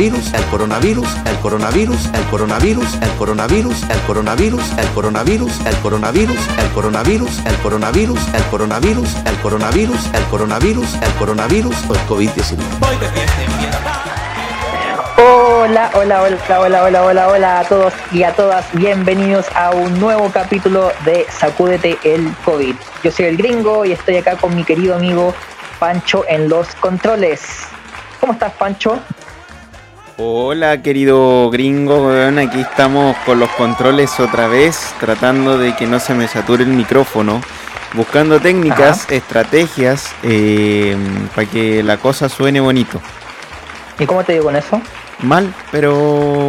Coronavirus, el coronavirus, el coronavirus, el coronavirus, el coronavirus, el coronavirus, el coronavirus, el coronavirus, el coronavirus, el coronavirus, el coronavirus, el coronavirus, el coronavirus, el coronavirus o el COVID-19. Voy de fiesta en fiesta. Hola, hola, hola, hola, hola, hola, hola a todos y a todas. Bienvenidos a un nuevo capítulo de Sacúdete el COVID. Yo soy el gringo y estoy acá con mi querido amigo Pancho en los controles. ¿Cómo estás, Pancho? Hola, querido gringo, weón, aquí estamos con los controles otra vez, tratando de que no se me sature el micrófono, buscando técnicas, estrategias, eh, para que la cosa suene bonito. ¿Y cómo te digo con eso? Mal, pero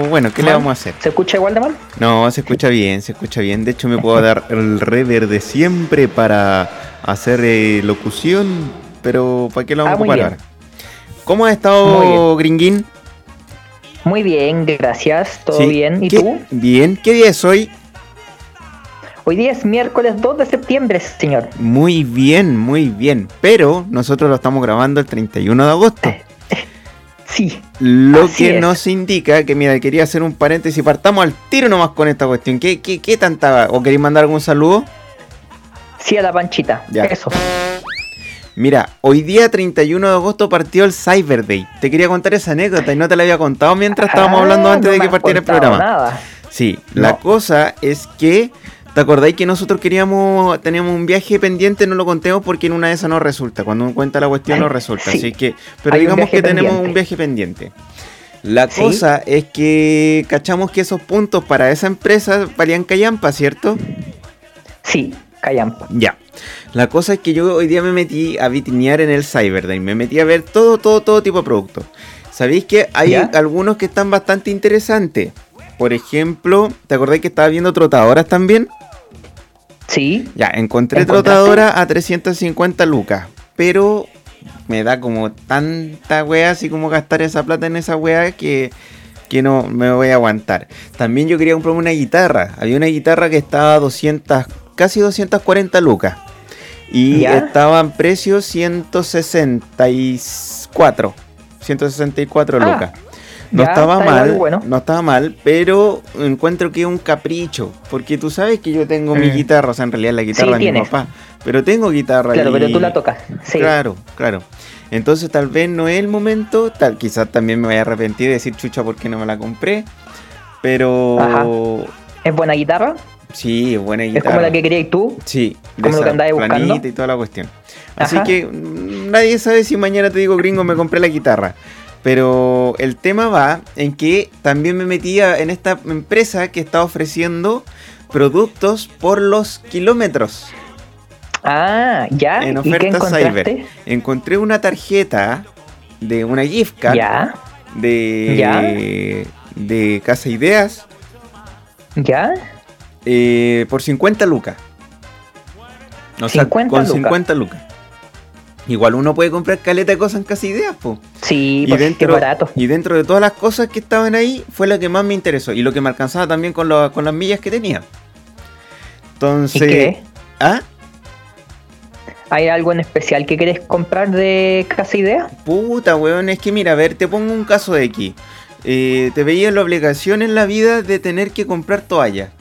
bueno, ¿qué le vamos a hacer? ¿Se escucha igual de mal? No, se escucha bien, se escucha bien. De hecho, me puedo dar el rever de siempre para hacer eh, locución, pero ¿para qué lo vamos Ah, a ocupar ahora? ¿Cómo has estado, gringuín? Muy bien, gracias. ¿Todo Sí. bien? ¿Y ¿Qué- tú? Bien, ¿qué día es hoy? Hoy día es miércoles 2 de septiembre, señor. Muy bien, muy bien. Pero nosotros lo estamos grabando el 31 de agosto. Sí. Lo que es. nos indica que, mira, quería hacer un paréntesis. Partamos al tiro nomás con esta cuestión. ¿Qué, qué, qué tanta? ¿O queréis mandar algún saludo? Sí a la panchita. Ya. Eso. Mira, hoy día 31 de agosto partió el Cyber Day. Te quería contar esa anécdota y no te la había contado mientras estábamos Ah, hablando antes no de que partiera el programa. Nada. Sí, la cosa es que, ¿te acordáis que nosotros queríamos, teníamos un viaje pendiente? No lo contemos porque en una de esas no resulta. Cuando uno cuenta la cuestión no resulta. Sí. Así que, pero digamos que tenemos un viaje pendiente. La Sí. cosa es que cachamos que esos puntos para esa empresa valían callampa, ¿cierto? Sí, callampa. Ya. La cosa es que yo hoy día me metí a vitrinear en el Cyber Day. Me metí a ver todo, todo, todo tipo de productos. ¿Sabéis que hay ¿Ya? algunos que están bastante interesantes? Por ejemplo, ¿te acordáis que estaba viendo trotadoras también? Sí. Ya, encontré trotadora a 350 lucas. Pero me da como tanta wea, así como gastar esa plata en esa wea que, que no me voy a aguantar. También yo quería comprarme una guitarra. Había una guitarra que estaba a 200, casi 240 lucas. Y ¿Ya? estaba en precio 164. 164 Ah, lucas. No ya, estaba mal, bueno. no estaba mal, pero encuentro que es un capricho, porque tú sabes que yo tengo mi Mm. guitarra, o sea, en realidad la guitarra Sí, de mi papá, pero tengo guitarra Claro, y- pero tú la tocas. Sí. Claro, claro. Entonces tal vez no es el momento, tal, quizás también me vaya a arrepentir de decir chucha porque no me la compré, pero ¿Es buena guitarra? Sí, es buena ¿Es guitarra. como la que querías tú? Sí, de como lo que buscando. y toda la cuestión. Así Ajá. que mm, nadie sabe si mañana te digo gringo me compré la guitarra. Pero el tema va en que también me metí a- en esta empresa que está ofreciendo productos por los kilómetros Ah, ya. en ¿Y qué oferta encontraste? cyber. Encontré una tarjeta de una gift card Ya, de, Ya. de Casa Ideas ya. Eh, por 50 lucas. O sea, 50 con lucas. 50 lucas. Igual uno puede comprar caleta de cosas en Casa Ideas, po. Sí, Y pues, qué dentro, barato. y dentro de todas las cosas que estaban ahí, fue la que más me interesó. Y lo que me alcanzaba también con, lo- con las millas que tenía. ¿Y Entonces. qué? ¿Ah? ¿Hay algo en especial que querés comprar de Casa Idea? Puta, weón, es que mira, a ver, te pongo un caso de aquí. Eh, te veía la obligación en la vida de tener que comprar toalla.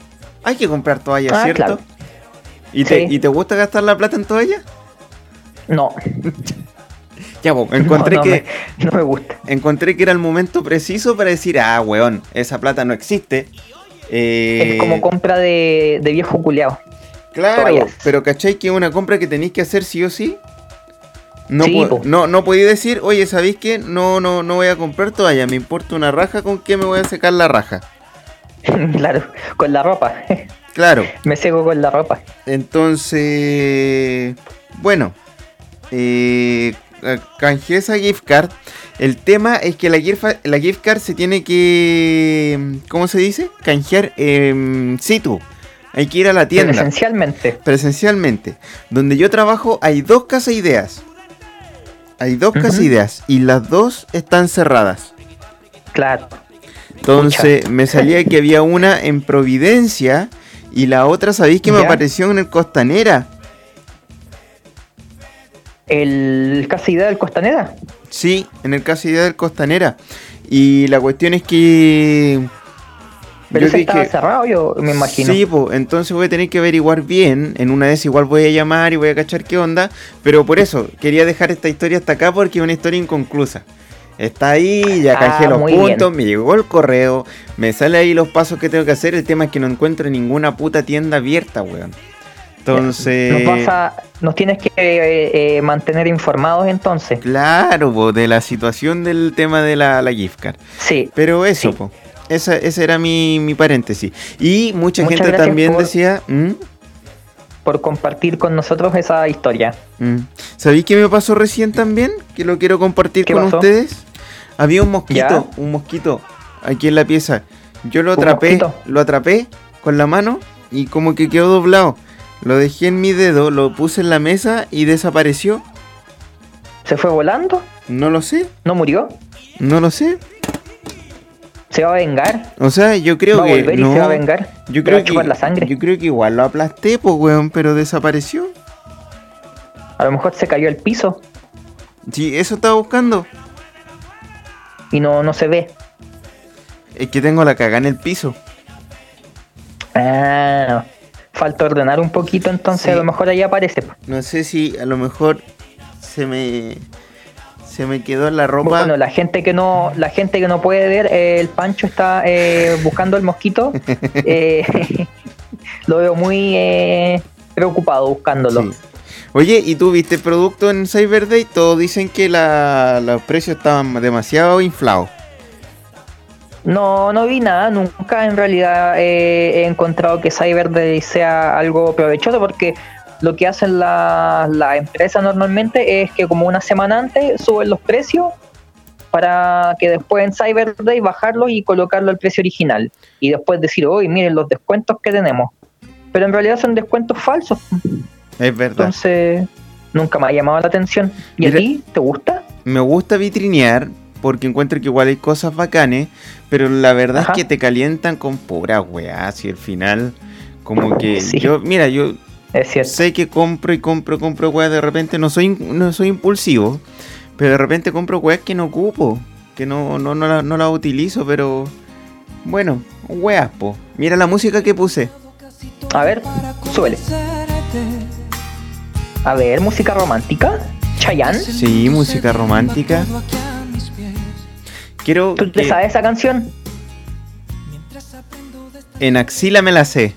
Hay que comprar toalla, Ah, ¿cierto? claro. ¿Y, te, Sí. ¿Y te gusta gastar la plata en toalla? No, Ya, pues, encontré no, no que me- no me gusta. encontré que era el momento preciso para decir, ah, weón, esa plata no existe. Eh, Es como compra de, de viejo culeado. Claro, toallas. pero ¿cachai que es una compra que tenéis que hacer sí o sí? No, Sí, po. no, no podéis decir, oye, ¿sabéis qué? No, no, no voy a comprar toalla, me importa una raja con qué me voy a secar la raja. claro, con la ropa. Claro, me seco con la ropa. entonces, bueno, eh, eh, canjeé esa gift card. El tema es que la gift, la gift card se tiene que. ¿Cómo se dice? Canjear en situ. Hay que ir a la tienda. Esencialmente. Presencialmente. Donde yo trabajo hay dos casa ideas. Hay dos casa Ujú. ideas. Y las dos están cerradas. Claro. Entonces me salía que había una en Providencia. Y la otra, ¿sabéis que me Ya. apareció en el Costanera? El casi idea del Costanera. Sí, en el caso idea del Costanera. Y la cuestión es que. Pero yo ese estaba cerrado, yo me imagino. Sí, pues entonces voy a tener que averiguar bien. En una vez igual voy a llamar y voy a cachar qué onda. Pero por eso, quería dejar esta historia hasta acá porque es una historia inconclusa. Está ahí, ya Ah, canjeé los muy puntos, me llegó el correo, me sale ahí los pasos que tengo que hacer. El tema es que no encuentro ninguna puta tienda abierta, weón. Entonces. Nos, vas a- nos tienes que eh, eh, mantener informados entonces. Claro, po, de la situación del tema de la, la gift card. Sí. Pero eso, Sí. po. Esa, ese era mi, mi paréntesis. Y mucha Muchas gente también por- decía. ¿Mm? Por compartir con nosotros esa historia. Mm. ¿Sabéis qué me pasó recién también? Que lo quiero compartir ¿Qué con pasó? ustedes. Había un mosquito, ¿Ya? un mosquito aquí en la pieza. Yo lo ¿Un atrapé, lo atrapé con la mano y como que quedó doblado. Lo dejé en mi dedo, lo puse en la mesa y desapareció. ¿Se fue volando? No lo sé, ¿No murió? no lo sé. ¿Se va a vengar? O sea, yo creo ¿Va a que y se va a vengar? Yo ¿Te va creo a que la sangre? yo creo que igual lo aplasté, pues weón, pero desapareció. A lo mejor se cayó al piso Sí, eso estaba buscando. y no, no se ve. Es que tengo la cagada en el piso. Ah, falta ordenar un poquito entonces, Sí. a lo mejor ahí aparece. No sé si a lo mejor se me se me quedó en la ropa. Bueno, la gente que no, la gente que no puede ver, eh, el Pancho está eh, buscando el mosquito. Eh, lo veo muy eh, preocupado buscándolo. Sí. Oye, ¿y tú viste el producto en Cyber Day? Todos dicen que la- los precios estaban demasiado inflados. No, no vi nada, nunca en realidad he encontrado que Cyber Day sea algo provechoso porque lo que hacen las la empresas normalmente es que como una semana antes suben los precios para que después en Cyber Day bajarlos y colocarlo al precio original y después decir, hoy miren los descuentos que tenemos. Pero en realidad son descuentos falsos, Es verdad. entonces nunca me ha llamado la atención. ¿Y Mira- a ti? ¿Te gusta? Me gusta vitrinear porque encuentro que igual hay cosas bacanes, pero la verdad Ajá. es que te calientan con pura weá. Si al final, como que Sí. yo, mira, yo Es cierto. sé que compro y compro, compro weá, de repente no soy, no soy impulsivo, pero de repente compro weá que no ocupo, que no, no, no, la, no la utilizo, pero bueno, weas, po. Mira la música que puse. A ver, suele. A ver, música romántica. Chayanne. Sí, música romántica. Quiero ¿Tú te que sabes esa canción? en axila me la sé.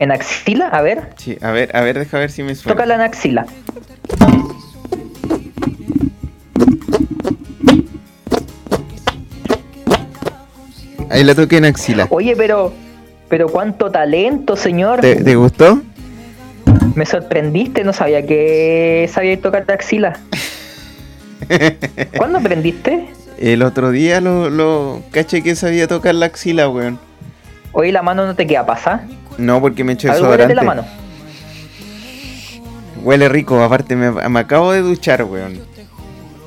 En axila, a ver. Sí, a ver, a ver, deja ver si me suena. Tócala en axila. Ahí la toqué en axila. Oye, pero. Pero cuánto talento, señor. ¿Te, te gustó? Me sorprendiste, no sabía que sabía tocar la axila. ¿Cuándo aprendiste? El otro día lo, lo caché que sabía tocar la axila, weón. Oye, la mano no te queda pasa. No, porque me eché A desodorante. la mano. Huele rico, aparte me, me acabo de duchar, weón.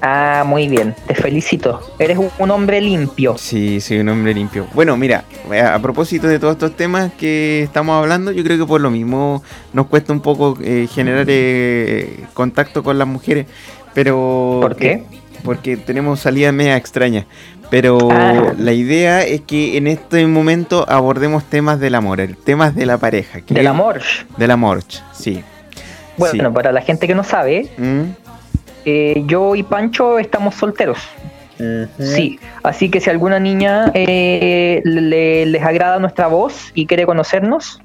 Ah, muy bien. Te felicito. Eres un- hombre limpio. Sí, soy un hombre limpio. Bueno, mira, a, a propósito de todos estos temas que estamos hablando, yo creo que por lo mismo nos cuesta un poco eh, generar eh, contacto con las mujeres, pero... ¿Por qué? Porque tenemos salidas media extrañas. Pero Ah. la idea es que en este momento abordemos temas del amor, el- temas de la pareja. que- Del amor. Del amor, sí. Bueno, Sí. para la gente que no sabe, ¿Mm? eh, yo y Pancho estamos solteros. Sí, así que si alguna niña eh, le- les agrada nuestra voz y quiere conocernos,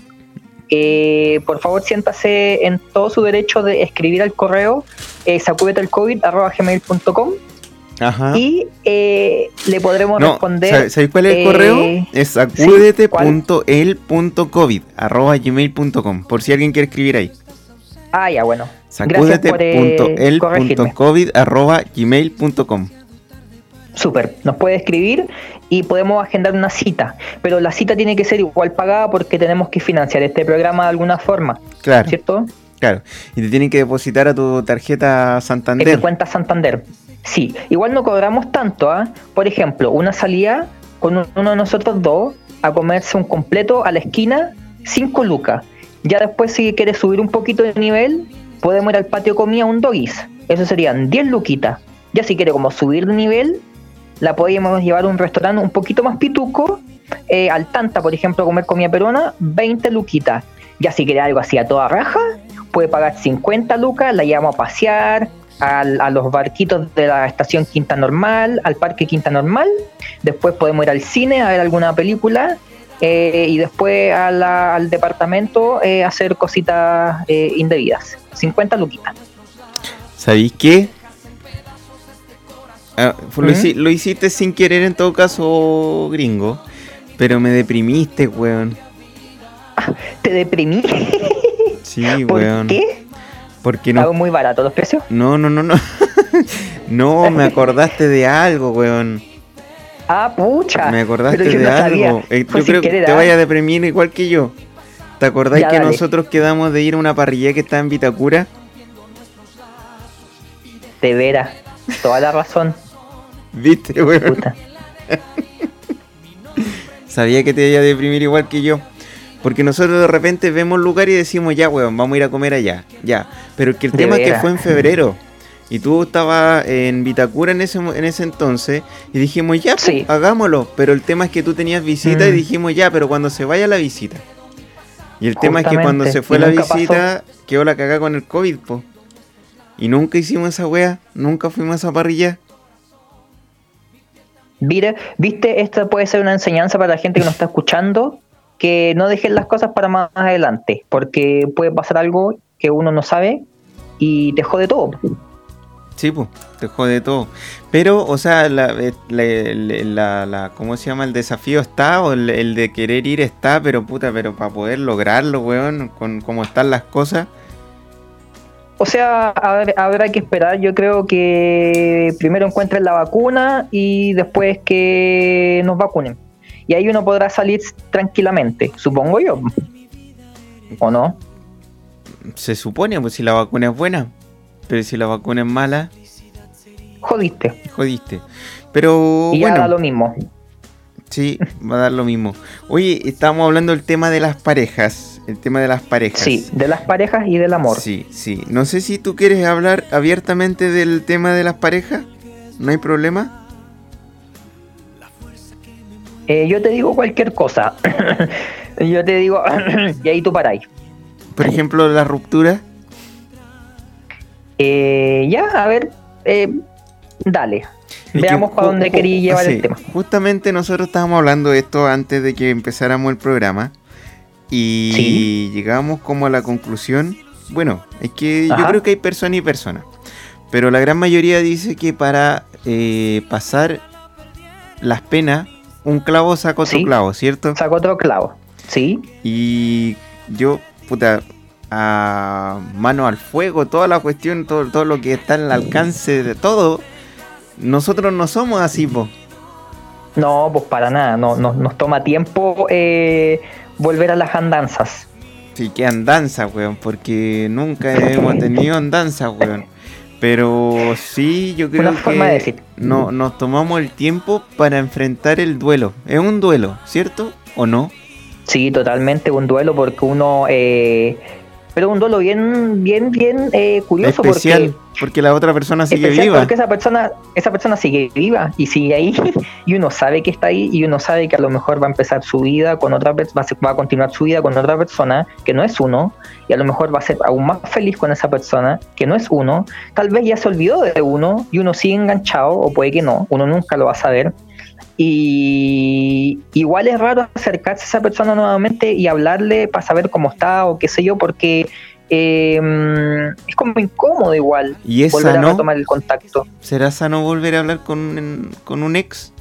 eh, por favor siéntase en todo su derecho de escribir al correo eh, sacudetelcovid.gmail.com Ajá. y eh, le podremos No, responder. ¿sabe- ¿sabéis cuál es el eh, correo? Es sacudete.el.covid arroba gmail.com por si alguien quiere escribir ahí. Ah, ya, bueno. Eh, corregirme. sacudete.el.covid.gmail.com Súper, nos puede escribir y podemos agendar una cita, pero la cita tiene que ser igual pagada porque tenemos que financiar este programa de alguna forma, Claro, ¿cierto? claro. Y te tienen que depositar a tu tarjeta En mi Santander. cuenta Santander. Sí, igual no cobramos tanto, ¿ah? Por ejemplo, una salida con un- uno de nosotros dos a comerse un completo a la esquina, 5 lucas. Ya después, si quieres subir un poquito de nivel, podemos ir al patio comida un doggies. Eso serían 10 luquitas. Ya si quiere como subir de nivel, la podríamos llevar a un restaurante un poquito más pituco, eh, al Tanta, por ejemplo, comer comida peruana, 20 luquitas. Ya si quiere algo así a toda raja, puede pagar 50 lucas, la llevamos a pasear al- a los barquitos de la estación Quinta Normal, al parque Quinta Normal. Después podemos ir al cine a ver alguna película eh, y después a la- al departamento eh, a hacer cositas eh, indebidas. 50 luquitas. ¿Sabéis qué? Ah, lo, hici- lo hiciste sin querer en todo caso, gringo. Pero me deprimiste, weón. ¿Te deprimí? Sí, ¿Por weón. qué? Porque ¿Estaban no. muy baratos los precios? No, no, no, no. no, me acordaste de algo, weón. Ah, pucha. Me acordaste de no algo. Eh, yo creo que te vaya a deprimir igual que yo. ¿Te acordás Ya, que dale. nosotros quedamos de ir a una parrilla que está en Vitacura? De veras. Toda la razón. ¿Viste, weón? Puta. Sabía que te iba a deprimir igual que yo. Porque nosotros de repente vemos lugar y decimos, ya, weón, vamos a ir a comer allá. Ya. Pero que el De tema es que fue en febrero. Y tú estabas en Vitacura en ese, en ese entonces. Y dijimos, ya, pues, Sí. hagámoslo. Pero el tema es que tú tenías visita y Mm. dijimos, ya, pero cuando se vaya la visita. Y el tema es que cuando se fue y la nunca pasó. visita, quedó la cagada con el COVID, po. Y nunca hicimos esa wea. Nunca fuimos a esa parrilla. Mira, viste, esta puede ser una enseñanza para la gente que nos está escuchando, que no dejen las cosas para más adelante, porque puede pasar algo que uno no sabe y te jode todo. Sí, pues, te jode todo. Pero, o sea, la, eh, la, la- la- la- ¿cómo se llama? El desafío está, o el, el de querer ir está, pero puta, pero para poder lograrlo, weón, con cómo están las cosas. O sea, habrá, habrá que esperar, yo creo que primero encuentren la vacuna y después que nos vacunen. Y ahí uno podrá salir tranquilamente, supongo yo. ¿O no? Se supone, pues si la vacuna es buena. Pero si la vacuna es mala, Jodiste. jodiste. Pero y ya da bueno, lo mismo. sí, va a dar lo mismo. Oye, estábamos hablando del tema de las parejas. El tema de las parejas. Sí, de las parejas y del amor. Sí, sí. No sé si tú quieres hablar abiertamente del tema de las parejas. ¿No hay problema? Eh, yo te digo cualquier cosa. yo te digo, y ahí tú paráis. Por ejemplo, la ruptura. Eh, ya, a ver, eh, dale. Es Veamos para dónde quería llevar sí, el tema. Justamente nosotros estábamos hablando de esto antes de que empezáramos el programa. Y Sí. llegamos como a la conclusión. Bueno, es que yo creo que hay persona y persona. Pero la gran mayoría dice que para eh, pasar las penas, un clavo saca otro Sí. clavo, ¿cierto? Saco otro clavo. ¿Sí? Y yo, puta, a mano al fuego, toda la cuestión, todo, todo lo que está al alcance de todo, nosotros no somos así, po. No, pues para nada. No, no- nos toma tiempo eh, volver a las andanzas. Sí, que andanza, weón, porque nunca hemos tenido andanza, weón. Pero sí, yo creo Una que forma de decir. no, nos tomamos el tiempo para enfrentar el duelo. Es un duelo, ¿cierto? ¿O no? Sí, totalmente un duelo porque uno... eh, pero un duelo bien, bien, bien eh, curioso Especial, porque... porque la otra persona sigue viva. porque esa persona, esa persona sigue viva y sigue ahí y uno sabe que está ahí y uno sabe que a lo mejor va a empezar su vida con otra persona, va a continuar su vida con otra persona que no es uno y a lo mejor va a ser aún más feliz con esa persona que no es uno. Tal vez ya se olvidó de uno y uno sigue enganchado o puede que no, uno nunca lo va a saber. Y igual es raro acercarse a esa persona nuevamente y hablarle para saber cómo está o qué sé yo, porque eh, es como incómodo igual ¿Y es volver a sano? retomar el contacto. ¿Será sano volver a hablar con, un- con un ex?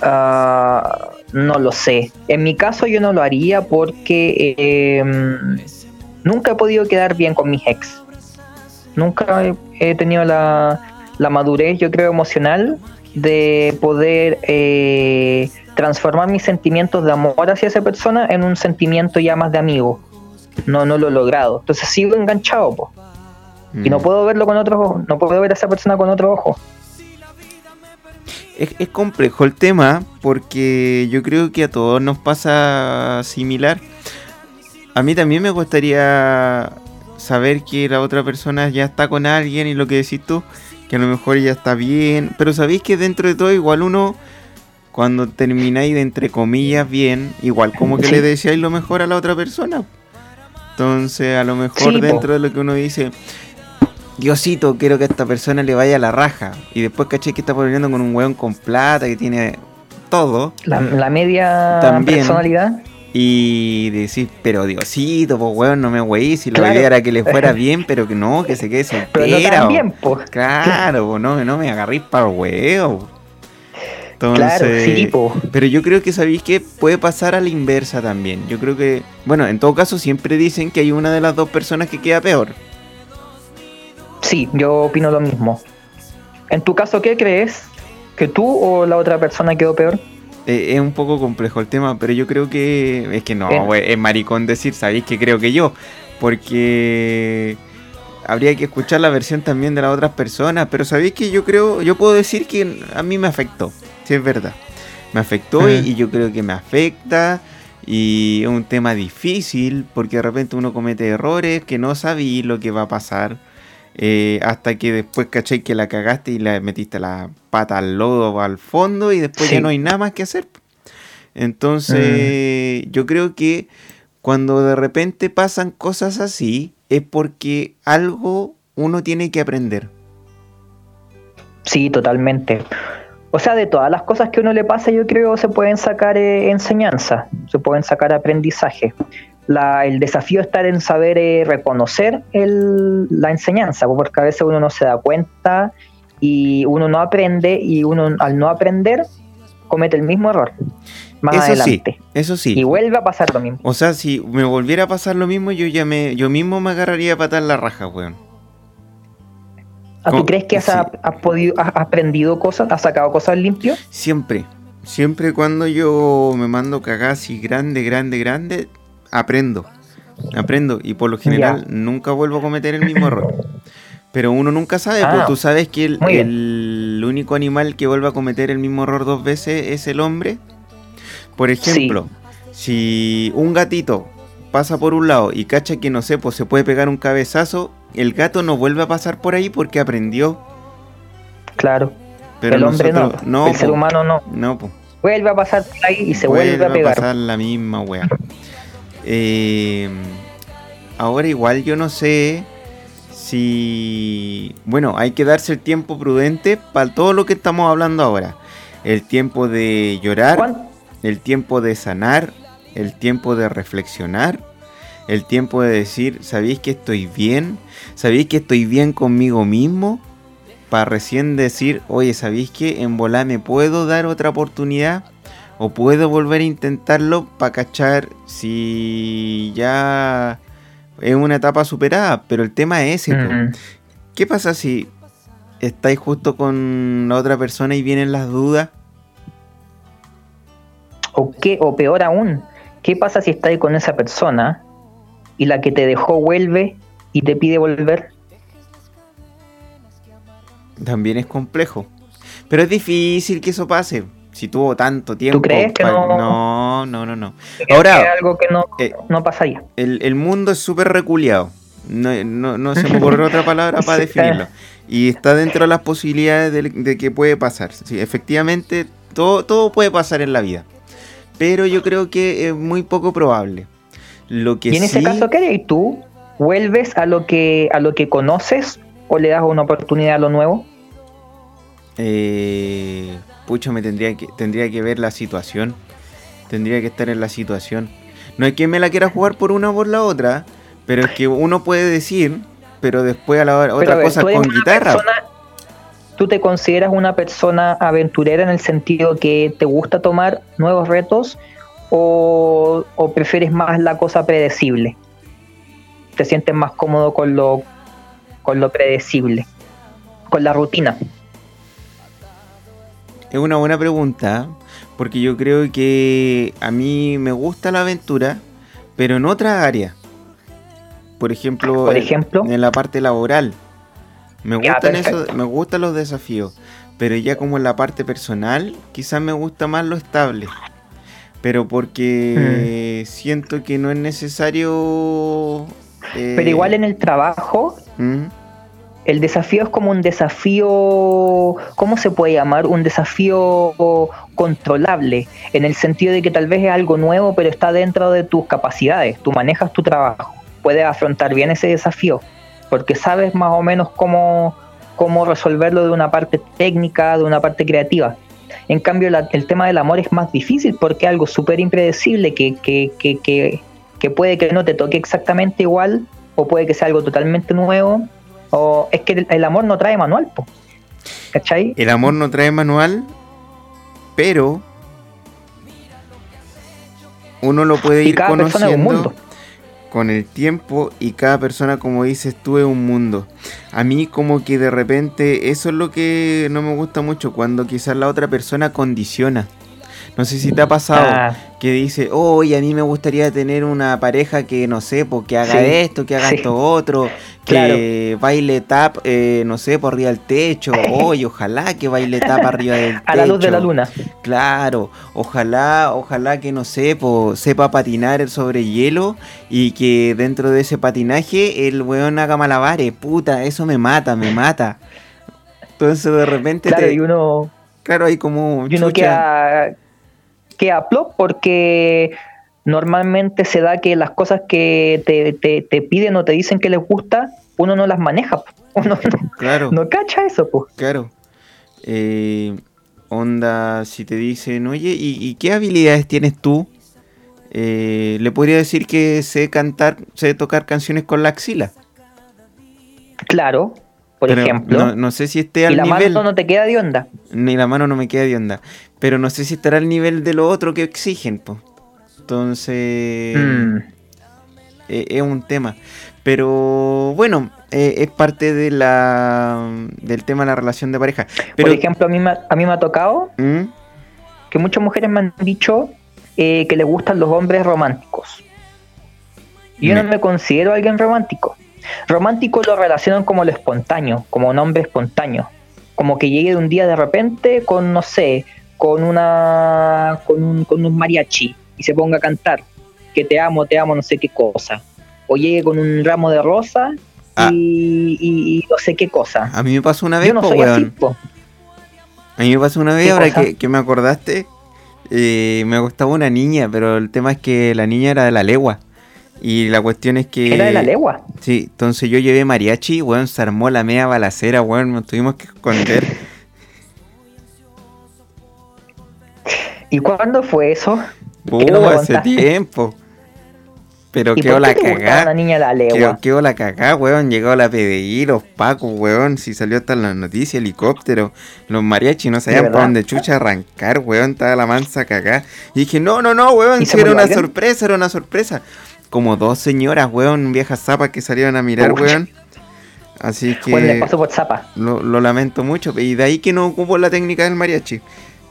Ah, no lo sé. En mi caso yo no lo haría porque eh, nunca he podido quedar bien con mis ex. Nunca he tenido la, la madurez, yo creo, emocional de poder eh, transformar mis sentimientos de amor hacia esa persona en un sentimiento ya más de amigo. No, no lo he logrado. Entonces sigo enganchado, po. Y no Mm. puedo verlo con otros ojos, no puedo ver a esa persona con otro ojo. Es, es complejo el tema porque yo creo que a todos nos pasa similar. A mí también me gustaría saber que la otra persona ya está con alguien y lo que decís tú, que a lo mejor ya está bien. Pero sabéis que dentro de todo igual uno, cuando termináis de entre comillas bien, igual como que Sí. le deseáis lo mejor a la otra persona. Entonces a lo mejor Sí, po. dentro de lo que uno dice, Diosito, quiero que a esta persona le vaya a la raja. Y después caché que está poniendo con un weón con plata, que tiene todo. La, la media También. personalidad. Y decís, pero Diosito, pues weón, no me weí. Si la Claro. idea era que le fuera bien, pero que no, que se quede Pero no soltera. tan o- bien, po. Claro, po, no, no me agarréis para huevo. Entonces, Claro, sí, po. pero yo creo que sabéis que puede pasar a la inversa también. Yo creo que, bueno, en todo caso siempre dicen que hay una de las dos personas que queda peor. Sí, yo opino lo mismo. En tu caso, ¿qué crees? ¿Que tú o la otra persona quedó peor? Eh, es un poco complejo el tema, pero yo creo que es que no, Eh. es maricón decir, sabéis que creo que yo, porque habría que escuchar la versión también de las otras personas, pero sabéis que yo creo, yo puedo decir que a mí me afectó, si es verdad, me afectó y, y yo creo que me afecta y es un tema difícil porque de repente uno comete errores que no sabí lo que va a pasar. Eh, hasta que después caché que la cagaste y le metiste la pata al lodo al fondo y después Sí. ya no hay nada más que hacer. Entonces, yo creo que cuando de repente pasan cosas así, es porque algo uno tiene que aprender. Sí, totalmente. O sea, de todas las cosas que a uno le pasa, yo creo se pueden sacar eh, enseñanza, se pueden sacar aprendizaje. La- el desafío está en saber eh, reconocer el- la enseñanza, porque a veces uno no se da cuenta y uno no aprende y uno al no aprender comete el mismo error más eso adelante. sí, eso sí. Y vuelve a pasar lo mismo. O sea, si me volviera a pasar lo mismo, yo ya me, yo mismo me agarraría a patar la raja, weón. ¿Ah, ¿Cómo? ¿Tú crees que has, Sí. has podido, has aprendido cosas, has sacado cosas limpio? Siempre, siempre cuando yo me mando cagadas y grande, grande, grande, aprendo. Aprendo y por lo general Ya. nunca vuelvo a cometer el mismo error. Pero uno nunca sabe, Ah, pues tú sabes que el, único animal que vuelve a cometer el mismo error dos veces es el hombre. Por ejemplo, si un gatito pasa por un lado y cacha que no sé, pues se puede pegar un cabezazo, el gato no vuelve a pasar por ahí porque aprendió. Claro. Pero el hombre nosotros- no, el ser po, humano no. No, pues. Vuelve a pasar por ahí y se vuelve, a pegar. pasar la misma wea. Eh, ahora igual yo no sé si... Bueno, hay que darse el tiempo prudente para todo lo que estamos hablando ahora. El tiempo de llorar, ¿Cuán- el tiempo de sanar, el tiempo de reflexionar, el tiempo de decir, ¿sabéis que estoy bien? ¿Sabéis que estoy bien conmigo mismo? Para recién decir, oye, ¿sabéis que en volar me puedo dar otra oportunidad? ¿O puedo volver a intentarlo para cachar si ya es una etapa superada? Pero el tema es ese. ¿Qué pasa si estáis justo con la otra persona y vienen las dudas? o, qué, o peor aún, ¿qué pasa si estás con esa persona y la que te dejó vuelve y te pide volver? También es complejo. Pero es difícil que eso pase. Si tuvo tanto tiempo. crees que no? No, no, no, no. Es Ahora, algo que no, eh, no pasaría. el, el mundo es súper reculeado. No, no, no se me ocurre otra palabra para definirlo. Y está dentro de las posibilidades de, de que puede pasar. Sí, efectivamente, todo, todo puede pasar en la vida. Pero yo creo que es muy poco probable. Lo que Y en ese sí- caso, ¿qué harías tú? ¿Vuelves a lo que a lo que conoces o le das una oportunidad a lo nuevo? Eh, pucha, me tendría que, tendría que ver la situación. Tendría que estar en la situación. No es que me la quiera jugar por una o por la otra, pero es que uno puede decir, pero después a la hora, otra ver, cosa con guitarra. persona- ¿Tú te consideras una persona aventurera en el sentido que te gusta tomar nuevos retos o, o prefieres más la cosa predecible? te sientes más cómodo con lo, con lo predecible, con la rutina. Es una buena pregunta, porque yo creo que a mí me gusta la aventura, pero en otras áreas. Por ejemplo, Por en- ejemplo. en la parte laboral. Me Ya, gustan, me gustan los desafíos, pero ya como en la parte personal, quizás me gusta más lo estable. Pero porque Mm. siento que no es necesario... eh, Pero igual en el trabajo, ¿Mm? El desafío es como un desafío, ¿cómo se puede llamar? Un desafío controlable, en el sentido de que tal vez es algo nuevo, pero está dentro de tus capacidades, tú manejas tu trabajo, puedes afrontar bien ese desafío, porque sabes más o menos cómo, cómo resolverlo de una parte técnica, de una parte creativa. En cambio, la- el tema del amor es más difícil porque es algo súper impredecible que, que, que, que, que puede que no te toque exactamente igual o puede que sea algo totalmente nuevo. O es que el, amor no trae manual, po. ¿cachai? El amor no trae manual, pero uno lo puede ir cada persona es un conociendo mundo. con el tiempo y cada persona, como dices tú, es un mundo. A mí como que de repente eso es lo que no me gusta mucho, cuando quizás la otra persona condiciona. No sé si te ha pasado Ah, que dice, oye, a mí me gustaría tener una pareja que, no sé, pues, que haga Sí, esto, que haga sí. esto otro, que baile tap, eh, no sé, por arriba del techo. Oye, ojalá que baile tap arriba del techo. a la luz de la luna. Claro, ojalá, ojalá que, no sé, po, sepa patinar sobre hielo y que dentro de ese patinaje el weón haga malabares. Puta, eso me mata, me mata. Entonces de repente, Claro, te- y uno, claro, hay como... y uno chucha. Plop porque normalmente se da que las cosas que te, te, te piden o te dicen que les gusta, uno no las maneja. po. Uno no, Claro. no cacha eso, pues. Claro. Eh, onda, si te dicen, oye, ¿y, y qué habilidades tienes tú? Eh, le podría decir que sé cantar, sé tocar canciones con la axila. Claro, por pero ejemplo. No, no sé si esté y al la nivel. mano no te queda de onda. Ni la mano no me queda de onda. Pero no sé si estará al nivel de lo otro que exigen, pues. Entonces. Mm. eh, es un tema. Pero bueno, eh, es parte de la del tema de la relación de pareja. Pero, Por ejemplo, a mí, me, ha- a mí me ha tocado ¿Mm? que muchas mujeres me han dicho eh, que les gustan los hombres románticos. Yo Me- no me considero alguien romántico. Romántico lo relacionan como lo espontáneo, como un hombre espontáneo. Como que llegue de un día de repente con, no sé, con una con un, con un mariachi y se ponga a cantar que te amo, te amo, no sé qué cosa. O llegue con un ramo de rosa Ah. y, y- y no sé qué cosa. A mí me pasó una vez, Yo no po, soy así, po. A mí me pasó una vez, ¿Qué ahora que, que me acordaste. eh, me gustaba una niña, pero el tema es que la niña era de la legua. Y la cuestión es que. Era de la legua. Sí, entonces yo llevé mariachi, weón, se armó la media balacera, weón, nos tuvimos que esconder. ¿Y cuándo fue eso? Uh, ¿Qué no hace tiempo. Pero ¿Y quedó por la cagá. una niña la legua? quedó la cagá, weón. Llegó la PDI, los pacos, weón. Si salió hasta en las noticias, helicóptero. Los mariachis no sabían para dónde chucha arrancar, weón. Estaba la mansa cagá. Y dije, no, no, no, weón. ¿Y Si se era una alguien? sorpresa, era una sorpresa. Como dos señoras, weón, viejas zapas que salieron a mirar, Uy. weón. Así que Bueno, le pasó por zapa. lo, lo lamento mucho. Y de ahí que no ocupo la técnica del mariachi.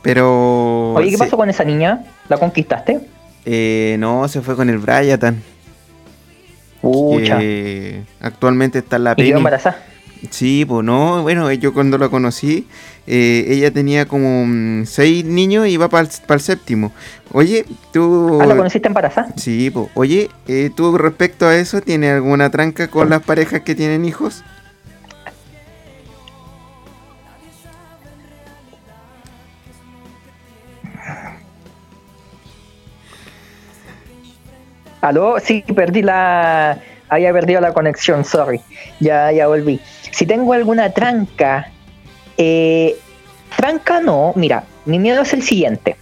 Pero. Oye, ¿qué sí, pasó con esa niña? ¿La conquistaste? eh, no, se fue con el Bryatan. Pucha. que actualmente está en la ¿Y quedó embarazada? Sí, pues no, bueno, yo cuando la conocí, eh, ella tenía como mm, seis niños y va para el séptimo. Oye, tú... Ah, ¿la conociste embarazada? Sí, pues, oye, eh, tú respecto a eso, ¿tienes alguna tranca con las parejas que tienen hijos? ¿Aló? Sí, perdí la... Había perdido la conexión, sorry. Ya, ya volví. Si tengo alguna tranca... Eh, tranca no, mira, mi miedo es el siguiente.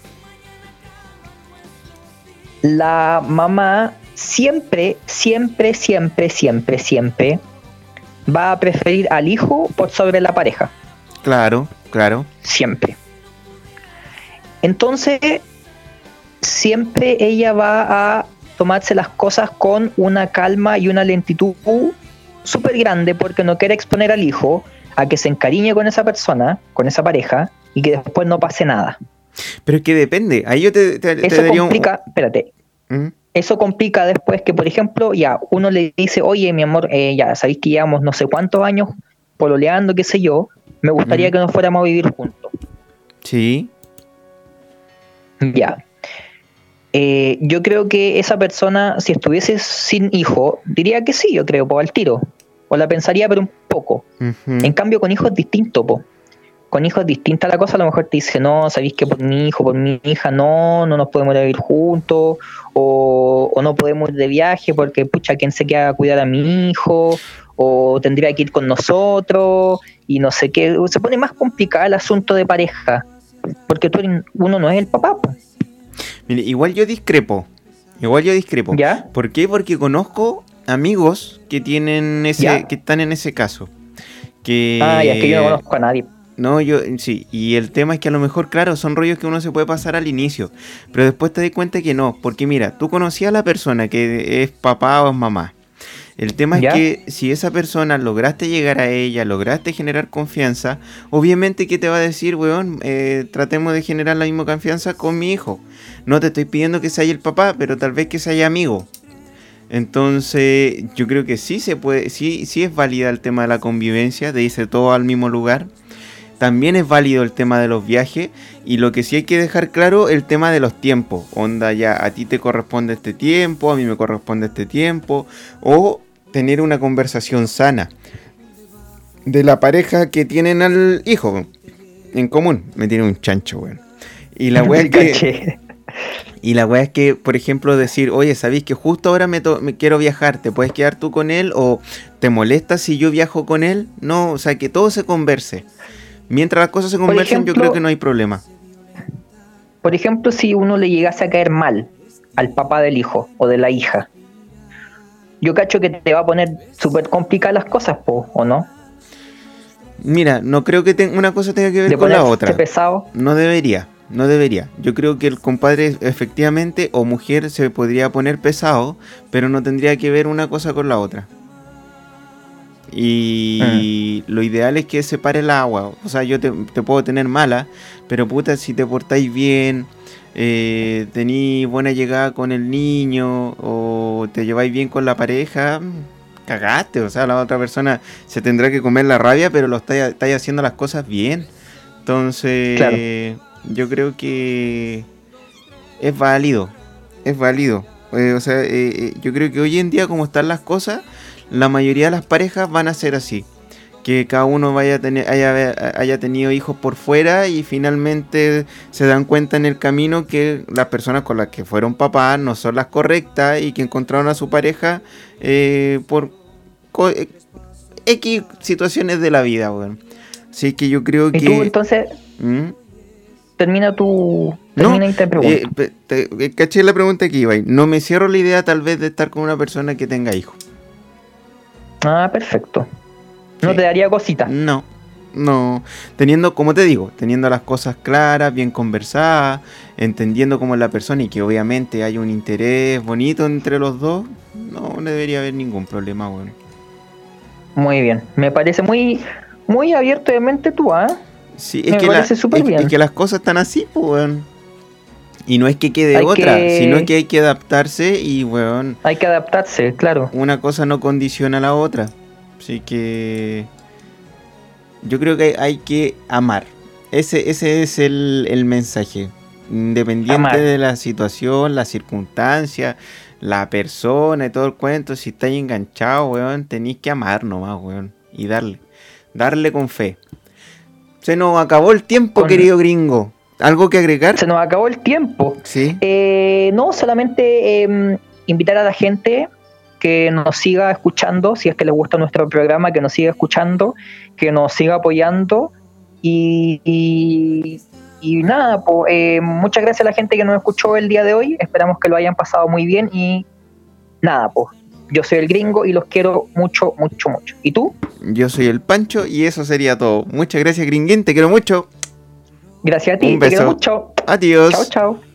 La mamá siempre, siempre, siempre, siempre, siempre va a preferir al hijo por sobre la pareja. Claro, claro. siempre. Entonces, siempre ella va a tomarse las cosas con una calma y una lentitud súper grande porque no quiere exponer al hijo a que se encariñe con esa persona, con esa pareja, y que después no pase nada. Pero es que depende. Ahí yo te, te- te Eso daría un- complica, espérate, ¿Mm? eso complica después que, por ejemplo, ya uno le dice, oye, mi amor, eh, ya sabéis que llevamos no sé cuántos años pololeando, qué sé yo, me gustaría que nos fuéramos a vivir juntos. Sí. Ya. Eh, yo creo que esa persona, si estuviese sin hijo, diría que sí, yo creo, po, al tiro. O la pensaría, pero un poco. En cambio, con hijos es distinto, po. Con hijos es distinta la cosa, a lo mejor te dice, no, sabéis que por mi hijo, por mi hija, no, no nos podemos ir a vivir juntos, o, o no podemos ir de viaje porque, pucha, ¿quién se queda a cuidar a mi hijo? O tendría que ir con nosotros, y no sé qué. Se pone más complicado el asunto de pareja, porque tú eres- uno no es el papá, po. Mire, igual yo discrepo. Igual yo discrepo. ¿Ya? ¿Por qué? Porque conozco amigos que tienen ese, que están en ese caso. Que Ah, ya es que yo no conozco a nadie. No, yo sí, y el tema es que a lo mejor, claro, son rollos que uno se puede pasar al inicio, pero después te das cuenta que no, porque mira, tú conocías a la persona que es papá o es mamá. El tema ¿Ya? es que si esa persona lograste llegar a ella, lograste generar confianza, obviamente que te va a decir, weón, eh, tratemos de generar la misma confianza con mi hijo. No te estoy pidiendo que sea el papá, pero tal vez que sea amigo. Entonces, yo creo que sí se puede, sí, sí es válida el tema de la convivencia, de irse todo al mismo lugar. También es válido el tema de los viajes y lo que sí hay que dejar claro el tema de los tiempos. Onda ya, a ti te corresponde este tiempo, a mí me corresponde este tiempo. O tener una conversación sana de la pareja que tienen al hijo en común. Me tiene un chancho, weón. Y la es que... Y la weá es que, por ejemplo, decir, oye, ¿sabéis que justo ahora me, quiero viajar? ¿Te puedes quedar tú con él? ¿O te molesta si yo viajo con él? No, o sea, que todo se converse. Mientras las cosas se conversen, yo creo que no hay problema. Por ejemplo, si uno le llegase a caer mal al papá del hijo o de la hija, yo cacho que te va a poner súper complicadas las cosas, po, ¿o no? Mira, no creo que una cosa tenga que ver con la otra. pesado. No debería, no debería. Yo creo que el compadre efectivamente o mujer se podría poner pesado, pero no tendría que ver una cosa con la otra. Y lo ideal es que separe el agua. O sea, yo te, te puedo tener mala, pero puta, si te portáis bien, eh, tení buena llegada con el niño o te lleváis bien con la pareja, cagaste. O sea, la otra persona se tendrá que comer la rabia, pero lo estáis estáis haciendo las cosas bien. Entonces, Claro. Yo creo que es válido. Es válido. Eh, o sea, eh, eh, yo creo que hoy en día, como están las cosas, la mayoría de las parejas van a ser así. Que cada uno vaya a tener, haya, haya tenido hijos por fuera y finalmente se dan cuenta en el camino que las personas con las que fueron papás no son las correctas y que encontraron a su pareja eh, por X situaciones de la vida, weón. Así que yo creo Y que... tú entonces ¿Mm? Termina tu... No, Termina y te pregunto. Eh, te- eh, caché la pregunta que iba. No me cierro la idea tal vez de estar con una persona que tenga hijos. Ah, perfecto. No Sí. te daría cosita. No, no. Teniendo, como te digo, teniendo las cosas claras, bien conversadas, entendiendo cómo es la persona y que obviamente hay un interés bonito entre los dos, no, no debería haber ningún problema, weón. Muy bien. Me parece muy, muy abierto de mente tú, ¿ah? Sí, es Me que, la- súper es- bien. es que las cosas están así, pues, weón. Y no es que quede Hay otra, que- sino que hay que adaptarse y, weón, Hay que adaptarse, claro. una cosa no condiciona a la otra. Así que yo creo que hay, hay que amar. Ese, ese es el, el mensaje. Independiente Amar. de la situación, la circunstancia, la persona y todo el cuento, si estáis enganchados, weón, tenéis que amar nomás, weón. Y darle. Darle con fe. Se nos acabó el tiempo, Con- querido gringo. ¿Algo que agregar? Se nos acabó el tiempo. Sí. Eh, no, solamente eh, invitar a la gente que nos siga escuchando, si es que les gusta nuestro programa, que nos siga escuchando, que nos siga apoyando y, y, y nada, po, eh, muchas gracias a la gente que nos escuchó el día de hoy, esperamos que lo hayan pasado muy bien y nada, pues yo soy el gringo y los quiero mucho, mucho, mucho. ¿Y tú? Yo soy el Pancho y eso sería todo. Muchas gracias, gringuín. Te quiero mucho. Gracias a ti, Un te quiero beso. mucho. Adiós. Chao, chao.